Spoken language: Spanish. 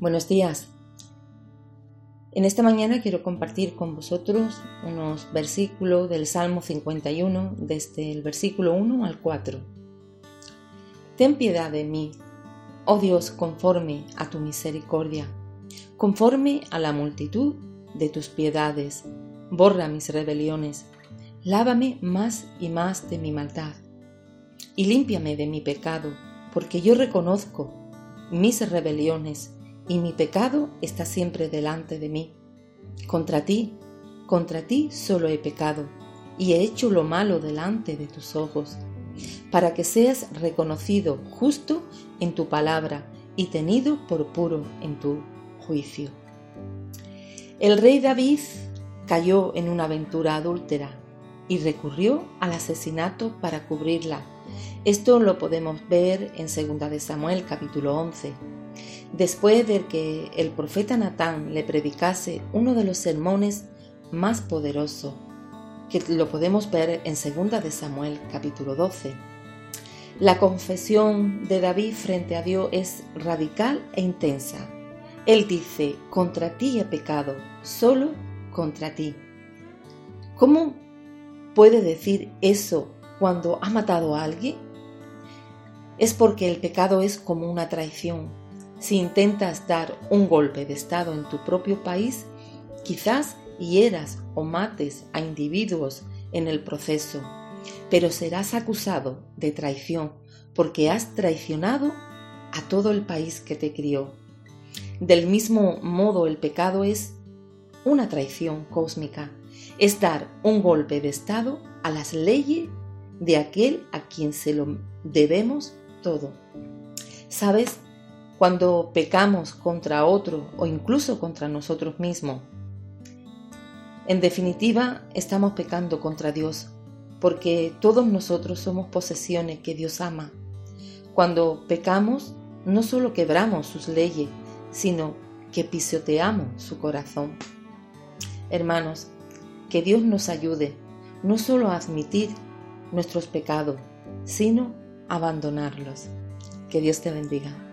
Buenos días. En esta mañana quiero compartir con vosotros unos versículos del Salmo 51, desde el versículo 1 al 4. Ten piedad de mí, oh Dios, conforme a tu misericordia, conforme a la multitud de tus piedades, borra mis rebeliones, lávame más y más de mi maldad, y límpiame de mi pecado, porque yo reconozco mis rebeliones y mi pecado está siempre delante de mí. Contra ti, contra ti solo he pecado, y he hecho lo malo delante de tus ojos, para que seas reconocido justo en tu palabra y tenido por puro en tu juicio. El rey David cayó en una aventura adúltera y recurrió al asesinato para cubrirla. Esto lo podemos ver en 2 de Samuel capítulo 11. Después de que el profeta Natán le predicase uno de los sermones más poderosos, que lo podemos ver en 2 de Samuel capítulo 12. La confesión de David frente a Dios es radical e intensa. Él dice, contra ti he pecado, solo contra ti. ¿Cómo puede decir eso cuando ha matado a alguien? Es porque el pecado es como una traición, si intentas dar un golpe de Estado en tu propio país, quizás hieras o mates a individuos en el proceso, pero serás acusado de traición porque has traicionado a todo el país que te crió. Del mismo modo, el pecado es una traición cósmica, es dar un golpe de Estado a las leyes de aquel a quien se lo debemos todo. ¿Sabes? Cuando pecamos contra otro o incluso contra nosotros mismos. En definitiva, estamos pecando contra Dios, porque todos nosotros somos posesiones que Dios ama. Cuando pecamos, no solo quebramos sus leyes, sino que pisoteamos su corazón. Hermanos, que Dios nos ayude no solo a admitir nuestros pecados, sino a abandonarlos. Que Dios te bendiga.